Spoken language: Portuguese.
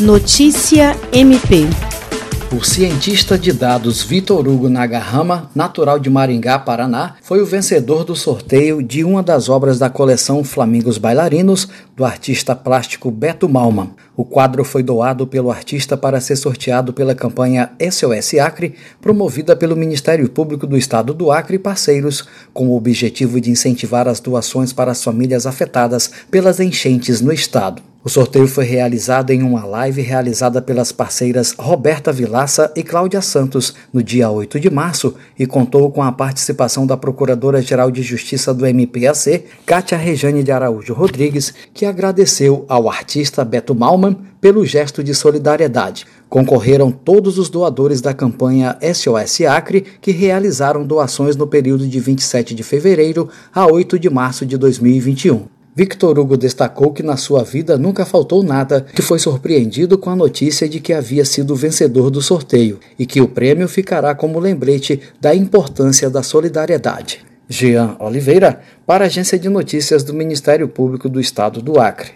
Notícia MP. O cientista de dados Vitor Hugo Nagahama, natural de Maringá, Paraná, foi o vencedor do sorteio de uma das obras da coleção Flamingos Bailarinos do artista plástico Beto Malman. O quadro foi doado pelo artista para ser sorteado pela campanha SOS Acre, promovida pelo Ministério Público do Estado do Acre e parceiros, com o objetivo de incentivar as doações para as famílias afetadas pelas enchentes no estado. O sorteio foi realizado em uma live realizada pelas parceiras Roberta Vilaça e Cláudia Santos no dia 8 de março e contou com a participação da Procuradora-Geral de Justiça do MPAC, Kátia Rejane de Araújo Rodrigues, que agradeceu ao artista Beto Malman pelo gesto de solidariedade. Concorreram todos os doadores da campanha SOS Acre que realizaram doações no período de 27 de fevereiro a 8 de março de 2021. Victor Hugo destacou que na sua vida nunca faltou nada, que foi surpreendido com a notícia de que havia sido vencedor do sorteio e que o prêmio ficará como lembrete da importância da solidariedade. Jean Oliveira, para a Agência de Notícias do Ministério Público do Estado do Acre.